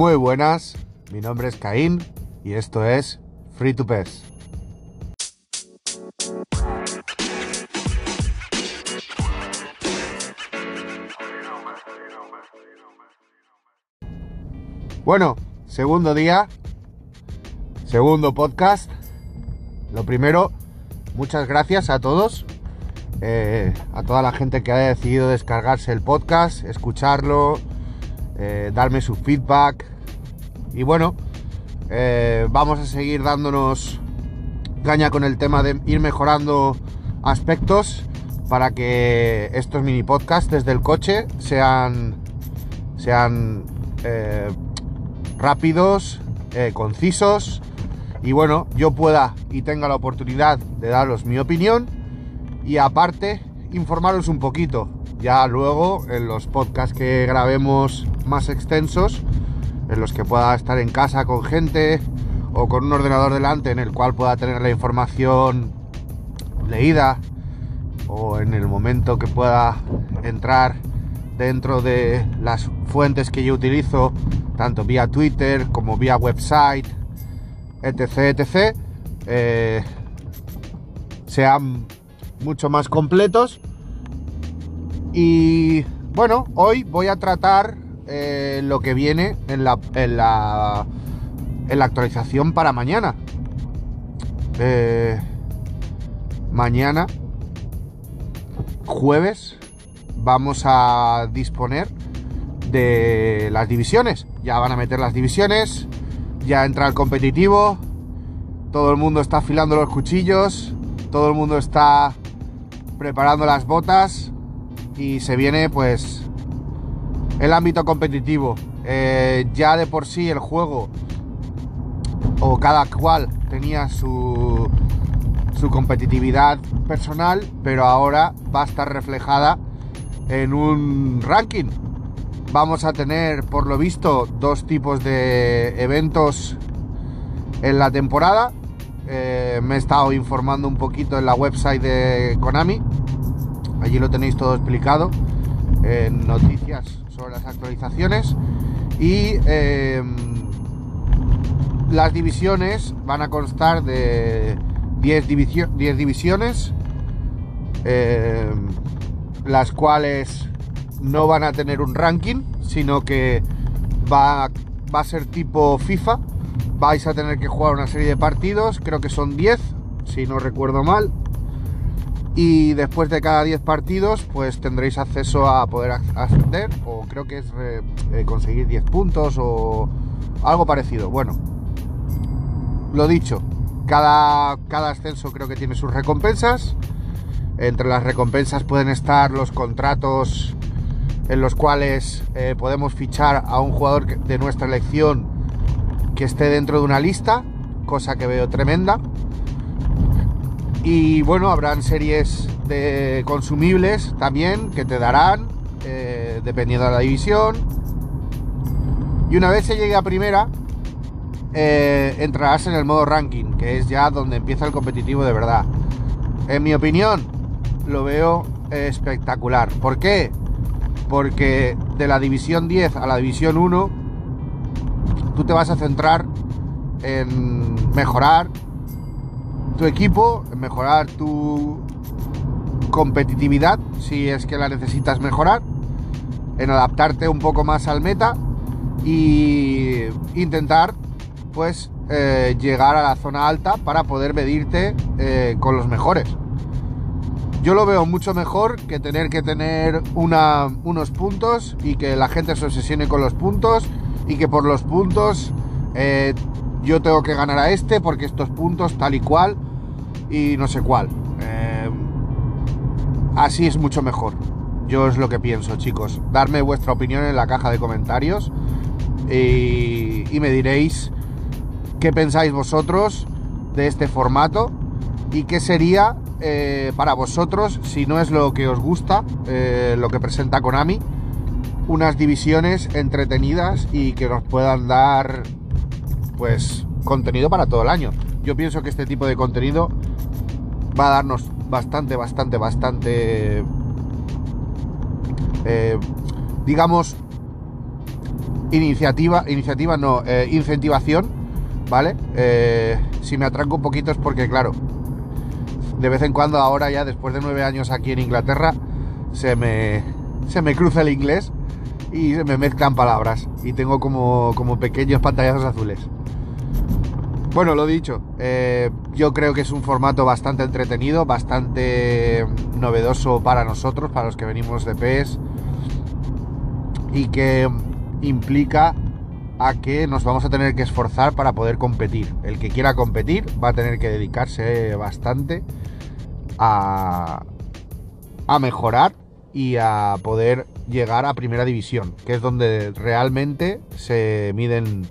Muy buenas, mi nombre es Caín y esto es Free to Pes. Bueno, segundo día, segundo podcast. Lo primero, muchas gracias a todos, eh, a toda la gente que haya decidido descargarse el podcast, escucharlo, eh, darme su feedback. Y bueno, eh, vamos a seguir dándonos caña con el tema de ir mejorando aspectos para que estos mini podcasts desde el coche sean, sean rápidos, concisos y bueno, yo pueda y tenga la oportunidad de daros mi opinión y aparte informaros un poquito. Ya luego en los podcasts que grabemos más extensos, en los que pueda estar en casa con gente o con un ordenador delante en el cual pueda tener la información leída o en el momento que pueda entrar dentro de las fuentes que yo utilizo, tanto vía Twitter como vía website, etc, etc, eh, sean mucho más completos. Y bueno, hoy voy a tratar eh, lo que viene en la, en la, en la actualización para mañana. Eh, mañana, jueves, vamos a disponer de las divisiones. Ya van a meter las divisiones, ya entra el competitivo, todo el mundo está afilando los cuchillos, todo el mundo está preparando las botas y se viene pues el ámbito competitivo. Eh, ya de por sí el juego o cada cual tenía su, su competitividad personal, pero ahora va a estar reflejada en un ranking vamos a tener, por lo visto, dos tipos de eventos en la temporada. Eh, me he estado informando un poquito en la website de Konami. Allí lo tenéis todo explicado en noticias las actualizaciones. Y em, las divisiones van a constar de 10, divisiones, em, las cuales no van a tener un ranking, sino que va, va a ser tipo FIFA. Vais a tener que jugar una serie de partidos, creo que son 10, si no recuerdo mal. Y después de cada 10 partidos, pues tendréis acceso a poder ascender, o creo que es eh, conseguir 10 puntos o algo parecido. Bueno, lo dicho, cada, cada ascenso creo que tiene sus recompensas. Entre las recompensas pueden estar los contratos en los cuales eh, podemos fichar a un jugador de nuestra elección que esté dentro de una lista, cosa que veo tremenda. Y bueno, habrán series de consumibles también que te darán, eh, dependiendo de la división. Y una vez se llegue a primera, eh, entrarás en el modo ranking, que es ya donde empieza el competitivo de verdad. En mi opinión, lo veo espectacular. ¿Por qué? porque de la división 10 a la división 1 tú te vas a centrar en mejorar tu equipo, mejorar tu competitividad, si es que la necesitas mejorar, en adaptarte un poco más al meta y intentar pues eh, llegar a la zona alta para poder medirte eh, con los mejores. Yo lo veo mucho mejor que tener que tener unos puntos y que la gente se obsesione con los puntos y que por los puntos eh, yo tengo que ganar a este porque estos puntos tal y cual y no sé cuál. Eh, así es mucho mejor. Yo es lo que pienso, chicos. Darme vuestra opinión en la caja de comentarios y, me diréis qué pensáis vosotros de este formato y qué sería eh, para vosotros, si no es lo que os gusta, eh, lo que presenta Konami, unas divisiones entretenidas y que nos puedan dar, pues, contenido para todo el año. Yo pienso que este tipo de contenido va a darnos bastante, bastante, bastante, eh, digamos, iniciativa, iniciativa no, eh, incentivación, ¿vale? Eh, si me atranco un poquito es porque, claro, de vez en cuando ahora ya después de nueve años aquí en Inglaterra se me, se me cruza el inglés y se me mezclan palabras y tengo como, como pequeños pantallazos azules. Bueno, lo dicho, eh, yo creo que es un formato bastante entretenido, bastante novedoso para nosotros, para los que venimos de PES, y que implica a que nos vamos a tener que esforzar para poder competir. El que quiera competir va a tener que dedicarse bastante a, a mejorar y a poder llegar a primera división, que es donde realmente se miden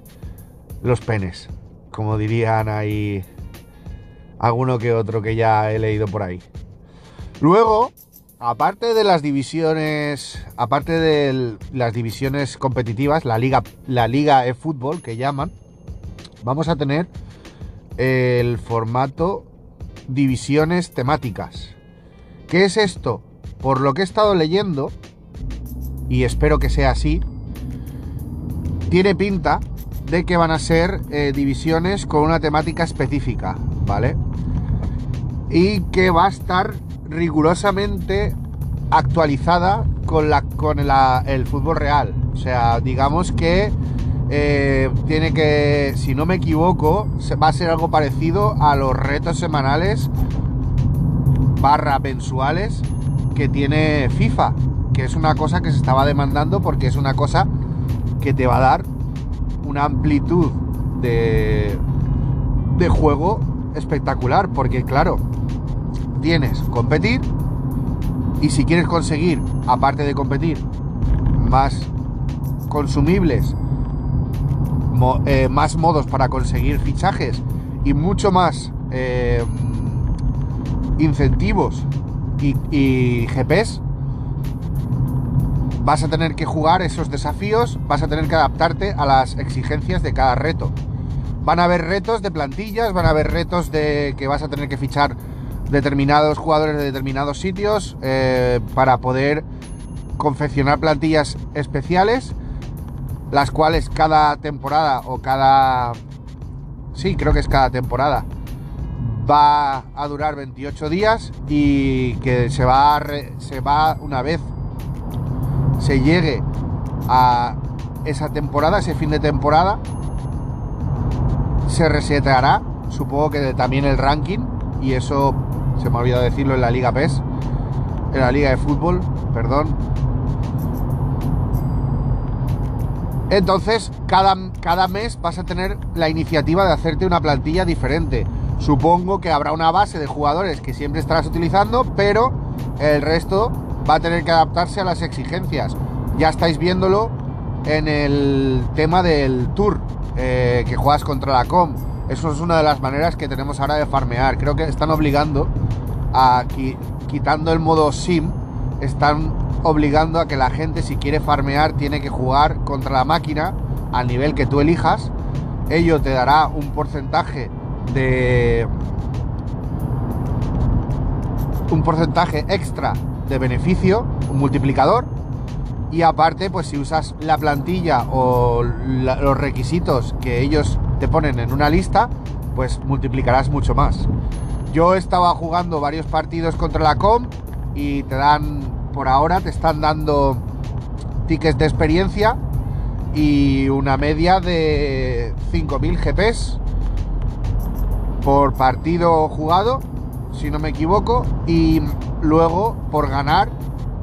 los penes, como dirían ahí alguno que otro que ya he leído por ahí. Luego, aparte de las divisiones, aparte de las divisiones competitivas, la liga, la liga de fútbol que llaman, vamos a tener el formato divisiones temáticas. ¿Qué es esto? Por lo que he estado leyendo, y espero que sea así, tiene pinta de que van a ser eh, divisiones con una temática específica, ¿vale? Y que va a estar rigurosamente actualizada con, la, con el fútbol real. O sea, digamos que eh, tiene que, si no me equivoco, va a ser algo parecido a los retos semanales barra mensuales que tiene FIFA, que es una cosa que se estaba demandando porque es una cosa que te va a dar una amplitud de, de juego espectacular, porque claro, tienes competir y si quieres conseguir, aparte de competir, más consumibles, eh, más modos para conseguir fichajes y mucho más eh, incentivos y, y GPs, vas a tener que jugar esos desafíos, vas a tener que adaptarte a las exigencias de cada reto. Van a haber retos de plantillas, van a haber retos de que vas a tener que fichar determinados jugadores de determinados sitios eh, para poder confeccionar plantillas especiales, las cuales cada temporada o cada... Sí, creo que es cada temporada. Va a durar 28 días y que se va, se va una vez se llegue a esa temporada, ese fin de temporada, se reseteará, supongo que también el ranking, y eso se me ha olvidado decirlo en la Liga PES, en la Liga de Fútbol, perdón. Entonces, cada, cada mes vas a tener la iniciativa de hacerte una plantilla diferente. Supongo que habrá una base de jugadores que siempre estarás utilizando, pero el resto va a tener que adaptarse a las exigencias. Ya estáis viéndolo en el tema del tour eh, que juegas contra la com. Eso es una de las maneras que tenemos ahora de farmear. Creo que están obligando a quitando el modo sim, están obligando a que la gente si quiere farmear tiene que jugar contra la máquina al nivel que tú elijas. Ello te dará un porcentaje de un porcentaje extra de beneficio, un multiplicador. Y aparte, pues si usas la plantilla o los requisitos que ellos te ponen en una lista, pues multiplicarás mucho más. Yo estaba jugando varios partidos contra la com y te dan, por ahora, te están dando tickets de experiencia y una media de 5.000 GPs por partido jugado, si no me equivoco, y luego por ganar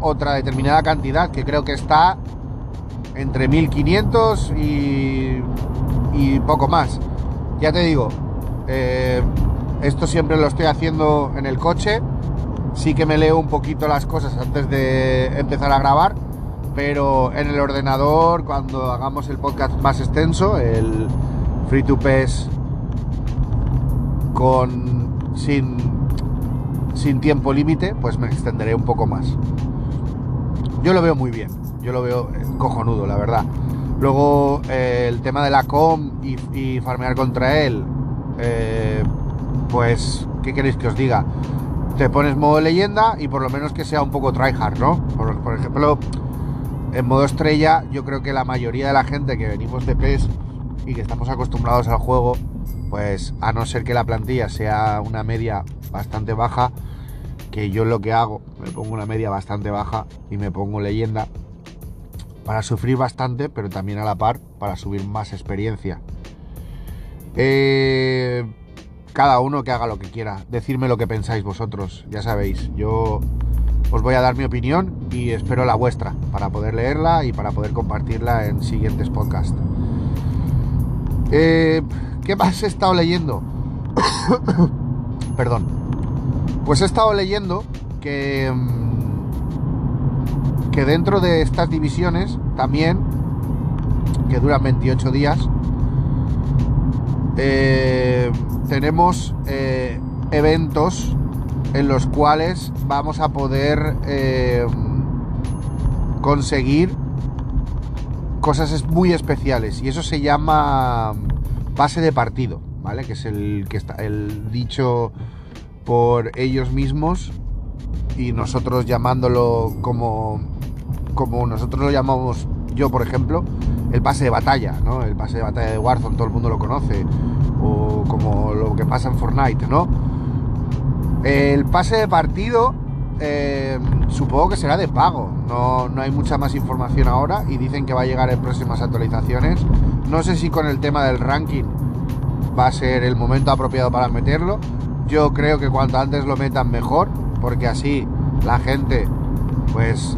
otra determinada cantidad, que creo que está entre 1500 y, y poco más. Ya te digo, eh, esto siempre lo estoy haciendo en el coche. Sí que me leo un poquito las cosas antes de empezar a grabar, pero en el ordenador, cuando hagamos el podcast más extenso, el Free to Pass con sin sin tiempo límite, pues me extenderé un poco más. Yo lo veo muy bien, yo lo veo eh, cojonudo, la verdad. Luego eh, el tema de la com y, farmear contra él, eh, pues, ¿qué queréis que os diga? Te pones modo leyenda y por lo menos que sea un poco tryhard, ¿no? Por, ejemplo, en modo estrella, yo creo que la mayoría de la gente que venimos de PES y que estamos acostumbrados al juego, pues a no ser que la plantilla sea una media bastante baja, que yo lo que hago, me pongo una media bastante baja y me pongo leyenda para sufrir bastante, pero también a la par para subir más experiencia. Eh, cada uno que haga lo que quiera, decirme lo que pensáis vosotros, ya sabéis, yo os voy a dar mi opinión y espero la vuestra para poder leerla y para poder compartirla en siguientes podcasts. Eh, ¿Qué más he estado leyendo? Perdón. Pues he estado leyendo que, mm, que dentro de estas divisiones también, que duran 28 días, eh, tenemos eh, eventos en los cuales vamos a poder eh, conseguir cosas muy especiales y eso se llama pase de partido, ¿vale? Que es el que está el dicho por ellos mismos y nosotros llamándolo como como nosotros lo llamamos yo, por ejemplo, el pase de batalla, ¿no? El pase de batalla de Warzone, todo el mundo lo conoce, o como lo que pasa en Fortnite, ¿no? El pase de partido eh, supongo que será de pago, no, no hay mucha más información ahora y dicen que va a llegar en próximas actualizaciones. No sé si con el tema del ranking va a ser el momento apropiado para meterlo. Yo creo que cuanto antes lo metan mejor, porque así la gente, pues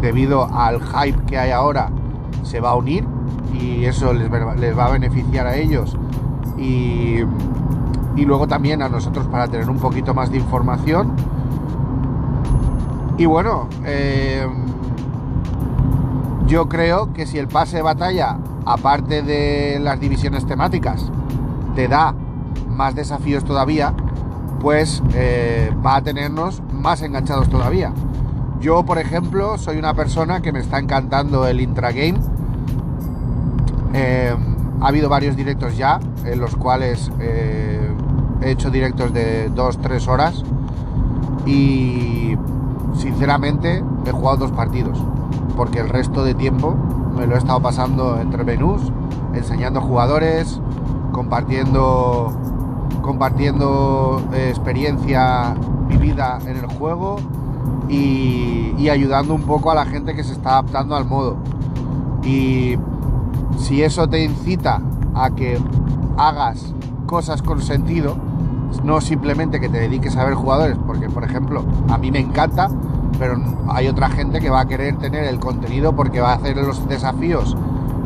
debido al hype que hay ahora, se va a unir y eso les, va a beneficiar a ellos y, luego también a nosotros para tener un poquito más de información. Y bueno, eh, yo creo que si el pase de batalla, aparte de las divisiones temáticas, te da más desafíos todavía, pues eh, va a tenernos más enganchados todavía. Yo, por ejemplo, soy una persona que me está encantando el intragame. Eh, ha habido varios directos ya, en los cuales eh, he hecho directos de 2-3 horas y sinceramente he jugado dos partidos, porque el resto de tiempo me lo he estado pasando entre menús, enseñando jugadores, compartiendo, compartiendo eh, experiencia vivida en el juego y, ayudando un poco a la gente que se está adaptando al modo. Y si eso te incita a que hagas cosas con sentido, no simplemente que te dediques a ver jugadores, porque por ejemplo, a mí me encanta, pero hay otra gente que va a querer tener el contenido porque va a hacer los desafíos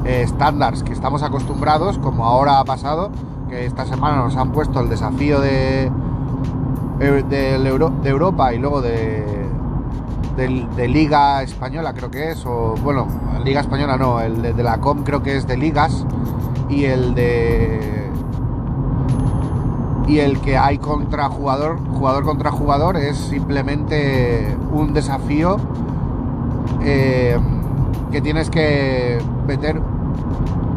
eh, estándares que estamos acostumbrados, como ahora ha pasado, que esta semana nos han puesto el desafío de, eh, de Europa y luego de de, Liga Española, creo que es, o bueno, Liga Española no, el de, la COM creo que es de Ligas y el de. Y el que hay contra jugador, jugador contra jugador, es simplemente un desafío eh, que tienes que meter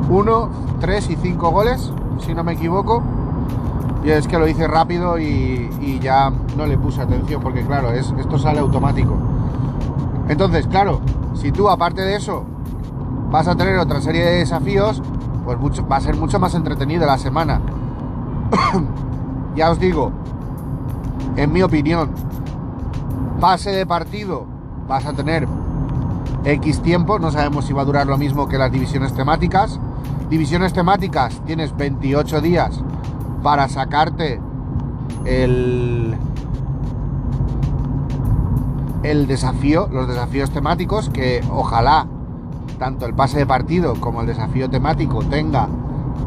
uno, tres y cinco goles, si no me equivoco. Y es que lo hice rápido y, ya no le puse atención porque claro, es, esto sale automático. Entonces, claro, si tú aparte de eso vas a tener otra serie de desafíos, pues va a ser mucho más entretenido la semana. ya os digo, en mi opinión, pase de partido vas a tener X tiempo, no sabemos si va a durar lo mismo que las divisiones temáticas. Divisiones temáticas tienes 28 días para sacarte el, el desafío, los desafíos temáticos, que ojalá tanto el pase de partido como el desafío temático tenga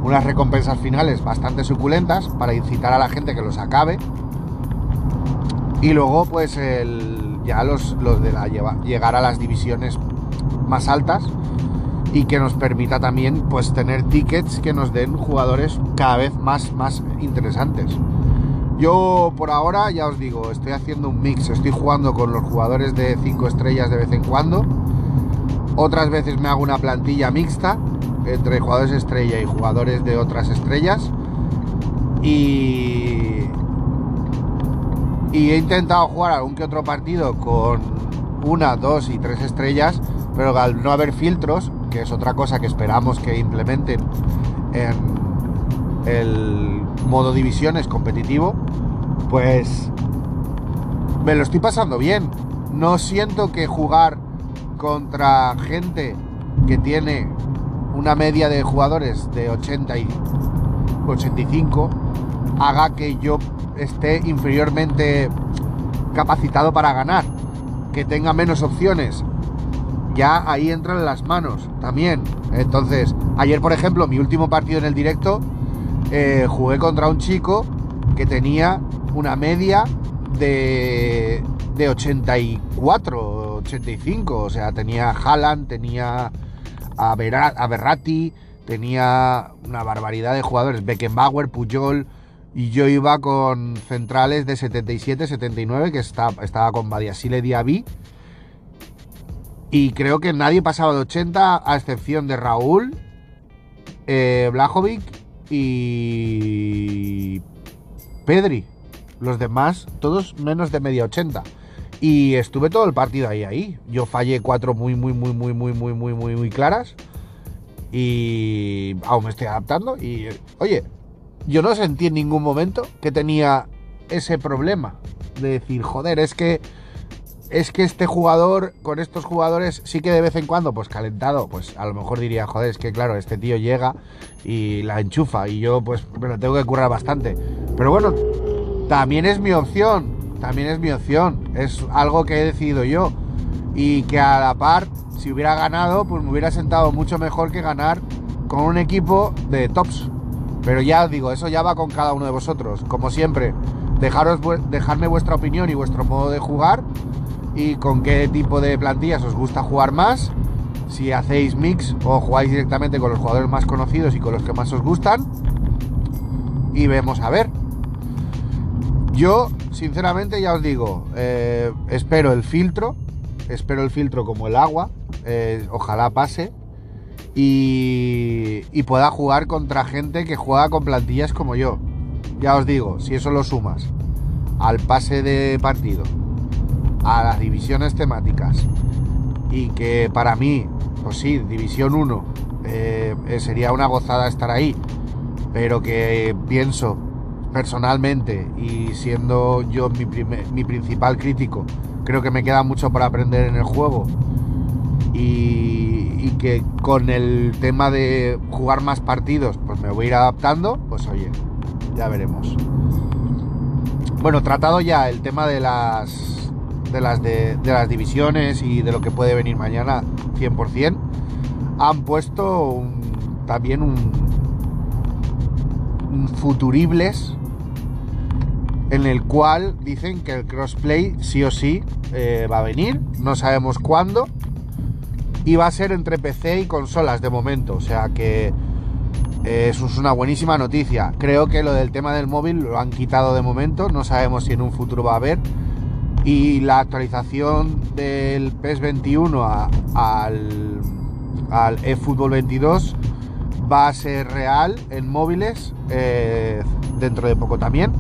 unas recompensas finales bastante suculentas para incitar a la gente que los acabe. Y luego, pues, el, ya los, los de la, llegar a las divisiones más altas y que nos permita también, pues, tener tickets que nos den jugadores cada vez más, más interesantes. Yo por ahora, ya os digo, estoy haciendo un mix, estoy jugando con los jugadores de 5 estrellas de vez en cuando. Otras veces me hago una plantilla mixta entre jugadores estrella y jugadores de otras estrellas. Y, y he intentado jugar algún que otro partido con una, dos y tres estrellas, pero al no haber filtros, que es otra cosa que esperamos que implementen en el modo divisiones competitivo, pues me lo estoy pasando bien. No siento que jugar contra gente que tiene una media de jugadores de 80 y 85 haga que yo esté inferiormente capacitado para ganar, que tenga menos opciones. Ya ahí entran las manos también. Entonces, ayer por ejemplo, mi último partido en el directo, eh, jugué contra un chico que tenía una media de, de 84, 85. O sea, tenía Haaland, tenía a, Berratti, tenía una barbaridad de jugadores, Beckenbauer, Puyol, y yo iba con centrales de 77, 79, que estaba, estaba con Badiasile Diaby. Y creo que nadie pasaba de 80, a excepción de Raúl, eh, Blajovic y Pedri. Los demás, todos menos de media 80. Y estuve todo el partido ahí, ahí. Yo fallé cuatro muy, muy, muy, muy, muy, muy, muy, muy, muy claras. Y aún me estoy adaptando. Y, oye, yo no sentí en ningún momento que tenía ese problema de decir, joder, es que es que este jugador con estos jugadores sí que de vez en cuando, pues calentado, pues a lo mejor diría, joder, es que claro, este tío llega y la enchufa y yo pues me lo tengo que currar bastante. Pero bueno, también es mi opción, también es mi opción, es algo que he decidido yo y que a la par, si hubiera ganado, pues me hubiera sentado mucho mejor que ganar con un equipo de tops. Pero ya digo, eso ya va con cada uno de vosotros. Como siempre, dejaros, dejadme vuestra opinión y vuestro modo de jugar y con qué tipo de plantillas os gusta jugar más. Si hacéis mix o jugáis directamente con los jugadores más conocidos y con los que más os gustan. Y vemos a ver. Yo, sinceramente, ya os digo, eh, espero el filtro. Espero el filtro como el agua. Eh, ojalá pase y, pueda jugar contra gente que juega con plantillas como yo. Ya os digo, si eso lo sumas al pase de partido, a las divisiones temáticas y que para mí, pues sí, división 1 eh, sería una gozada estar ahí, pero que pienso personalmente y siendo yo mi, mi principal crítico, creo que me queda mucho por aprender en el juego y, que con el tema de jugar más partidos, pues me voy a ir adaptando, pues oye, ya veremos. Bueno, tratado ya el tema de las de las de, las divisiones y de lo que puede venir mañana 100%, han puesto también un, futuribles en el cual dicen que el crossplay sí o sí eh, va a venir, no sabemos cuándo, y va a ser entre PC y consolas de momento, o sea que eh, eso es una buenísima noticia. Creo que lo del tema del móvil lo han quitado de momento, no sabemos si en un futuro va a haber. Y la actualización del PES 21 al, al eFootball 22 va a ser real en móviles eh, dentro de poco también.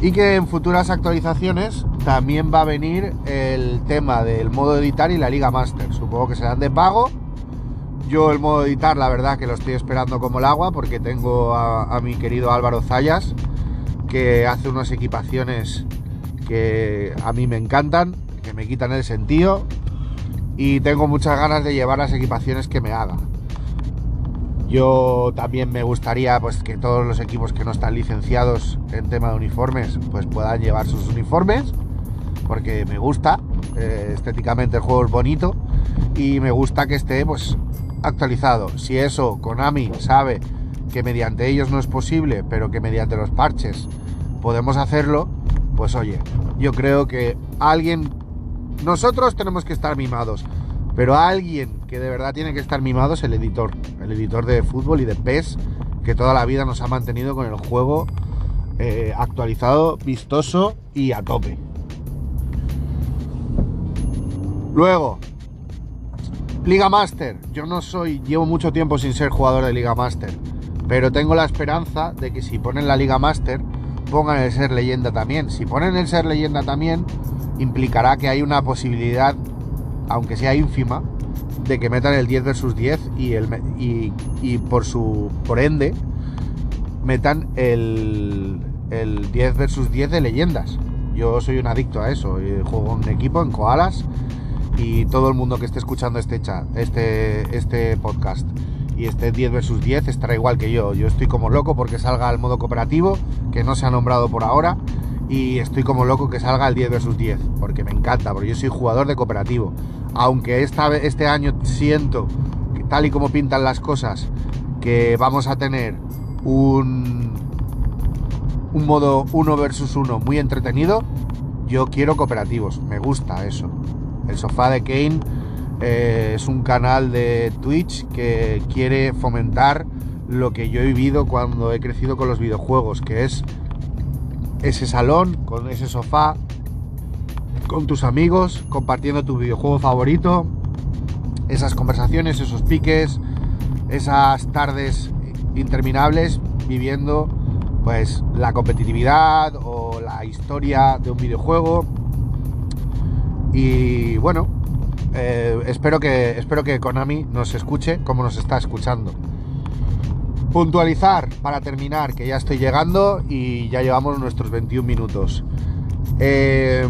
Y que en futuras actualizaciones también va a venir el tema del modo editar y la Liga Master. Supongo que serán de pago. Yo el modo editar, la verdad que lo estoy esperando como el agua porque tengo a, mi querido Álvaro Zayas que hace unas equipaciones que a mí me encantan, que me quitan el sentido y tengo muchas ganas de llevar las equipaciones que me haga. Yo también me gustaría pues que todos los equipos que no están licenciados en tema de uniformes pues puedan llevar sus uniformes porque me gusta, eh, estéticamente el juego es bonito y me gusta que esté pues actualizado. Si eso Konami sabe que mediante ellos no es posible, pero que mediante los parches podemos hacerlo, pues oye, yo creo que alguien, nosotros tenemos que estar mimados, pero alguien que de verdad tiene que estar mimado es el editor, el editor de fútbol y de PES, que toda la vida nos ha mantenido con el juego eh, actualizado, vistoso y a tope. Luego, Liga Master. Yo no soy, llevo mucho tiempo sin ser jugador de Liga Master, pero tengo la esperanza de que si ponen la Liga Master, pongan el ser leyenda también. Si ponen el ser leyenda también, implicará que hay una posibilidad aunque sea ínfima, de que metan el 10 versus 10 y, el, y, por su por ende metan el, el 10 versus 10 de leyendas. Yo soy un adicto a eso. Juego en equipo, en koalas. Y todo el mundo que esté escuchando este, chat, este, este podcast y este 10 versus 10 estará igual que yo. Yo estoy como loco porque salga el modo cooperativo, que no se ha nombrado por ahora. Y estoy como loco que salga el 10 versus 10, porque me encanta, porque yo soy jugador de cooperativo. Aunque esta, este año siento, que tal y como pintan las cosas, que vamos a tener un, un modo 1 versus 1 muy entretenido, yo quiero cooperativos, me gusta eso. El sofá de Kane eh, es un canal de Twitch que quiere fomentar lo que yo he vivido cuando he crecido con los videojuegos, que es ese salón con ese sofá, con tus amigos, compartiendo tu videojuego favorito, esas conversaciones, esos piques, esas tardes interminables viviendo pues la competitividad o la historia de un videojuego. Y bueno, eh, espero, que, espero que Konami nos escuche como nos está escuchando. Puntualizar para terminar, que ya estoy llegando y ya llevamos nuestros 21 minutos. Eh,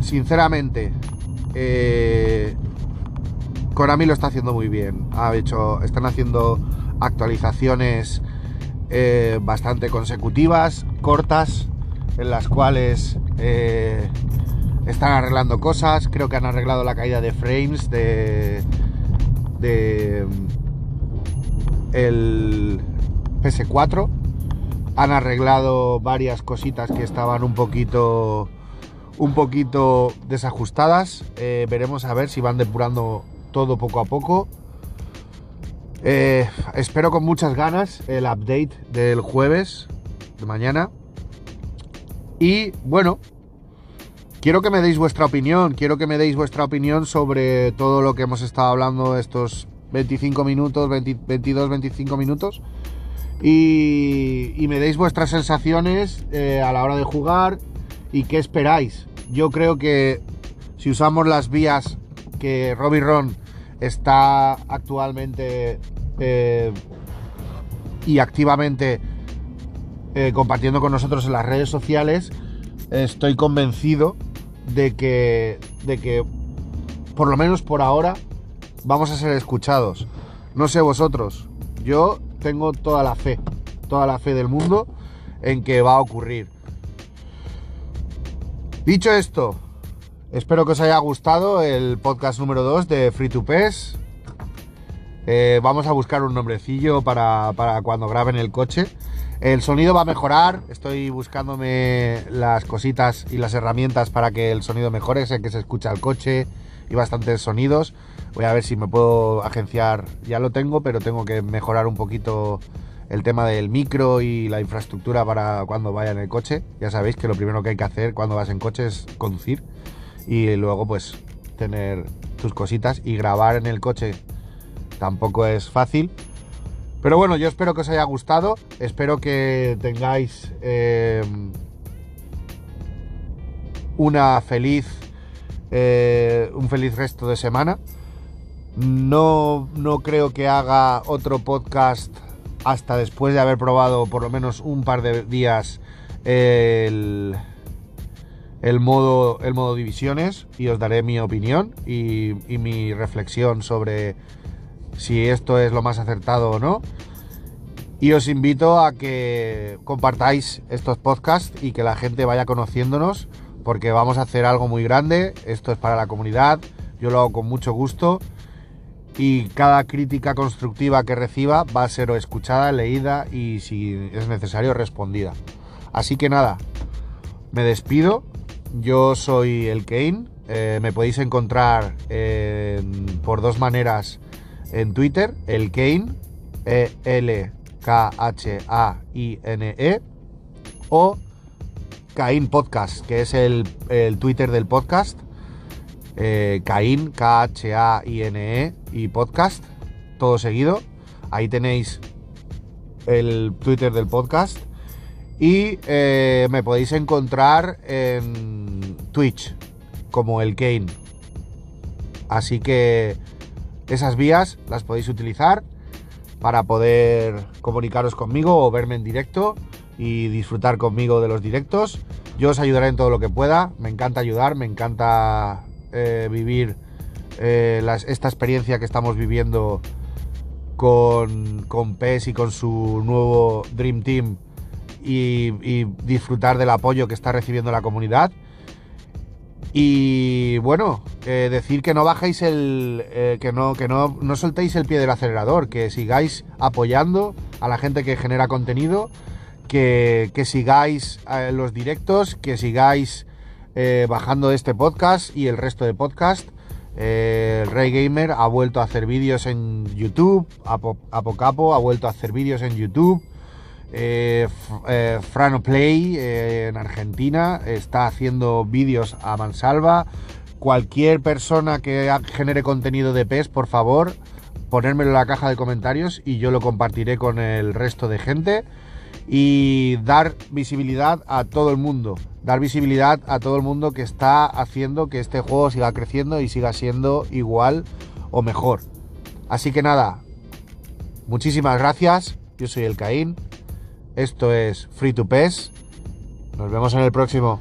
sinceramente, eh, Konami lo está haciendo muy bien. Ha hecho, están haciendo actualizaciones bastante consecutivas, cortas, en las cuales están arreglando cosas. Creo que han arreglado la caída de frames de, de el PS4. Han arreglado varias cositas que estaban un poquito un poquito desajustadas. Eh, veremos a ver si van depurando todo poco a poco. Eh, espero con muchas ganas el update del jueves de mañana. Y bueno, quiero que me deis vuestra opinión, quiero que me deis vuestra opinión sobre todo lo que hemos estado hablando estos 25 minutos, 22, 25 minutos. Y, me deis vuestras sensaciones eh, a la hora de jugar y qué esperáis. Yo creo que si usamos las vías que Robbie Ron está actualmente eh, y activamente eh, compartiendo con nosotros en las redes sociales, estoy convencido de que, de que, por lo menos por ahora, vamos a ser escuchados. No sé vosotros, yo tengo toda la fe, toda la fe del mundo en que va a ocurrir. Dicho esto, Espero que os haya gustado el podcast número 2 de Free to Pes. Eh, vamos a buscar un nombrecillo para, cuando graben el coche. El sonido va a mejorar. Estoy buscándome las cositas y las herramientas para que el sonido mejore. Sé que se escucha el coche y bastantes sonidos. Voy a ver si me puedo agenciar. Ya lo tengo, pero tengo que mejorar un poquito el tema del micro y la infraestructura para cuando vaya en el coche. Ya sabéis que lo primero que hay que hacer cuando vas en coche es conducir y luego pues tener tus cositas y grabar en el coche tampoco es fácil. Pero bueno, yo espero que os haya gustado, espero que tengáis eh, una feliz, eh, un feliz resto de semana. No, no creo que haga otro podcast hasta después de haber probado por lo menos un par de días el, el modo, el modo divisiones y os daré mi opinión y, mi reflexión sobre si esto es lo más acertado o no. Y os invito a que compartáis estos podcasts y que la gente vaya conociéndonos porque vamos a hacer algo muy grande. Esto es para la comunidad, yo lo hago con mucho gusto y cada crítica constructiva que reciba va a ser escuchada, leída y si es necesario respondida. Así que nada, me despido yo soy el Kane. Eh, me podéis encontrar por dos maneras en Twitter, el Kane, e L K H A I N E o Cain Podcast, que es el, Twitter del podcast. Eh, Cain, K H A I N E y podcast, todo seguido. Ahí tenéis el Twitter del podcast. Y eh, me podéis encontrar en Twitch como el Kane. Así que esas vías las podéis utilizar para poder comunicaros conmigo o verme en directo y disfrutar conmigo de los directos. Yo os ayudaré en todo lo que pueda. Me encanta ayudar, me encanta eh, vivir eh, esta experiencia que estamos viviendo con, con PES y con su nuevo Dream Team y, disfrutar del apoyo que está recibiendo la comunidad. Y bueno, eh, decir que no bajéis el. que, no, que no, no soltéis el pie del acelerador, que sigáis apoyando a la gente que genera contenido que, sigáis eh, los directos, que sigáis eh, bajando este podcast y el resto de podcast. Eh, Rey Gamer ha vuelto a hacer vídeos en YouTube, Apocapo ha vuelto a hacer vídeos en YouTube. Frano Play en Argentina está haciendo vídeos a mansalva. Cualquier persona que genere contenido de PES, por favor, ponérmelo en la caja de comentarios y yo lo compartiré con el resto de gente y dar visibilidad a todo el mundo, dar visibilidad a todo el mundo que está haciendo que este juego siga creciendo y siga siendo igual o mejor. Así que nada, muchísimas gracias, yo soy el Caín, esto es Free to PES, nos vemos en el próximo.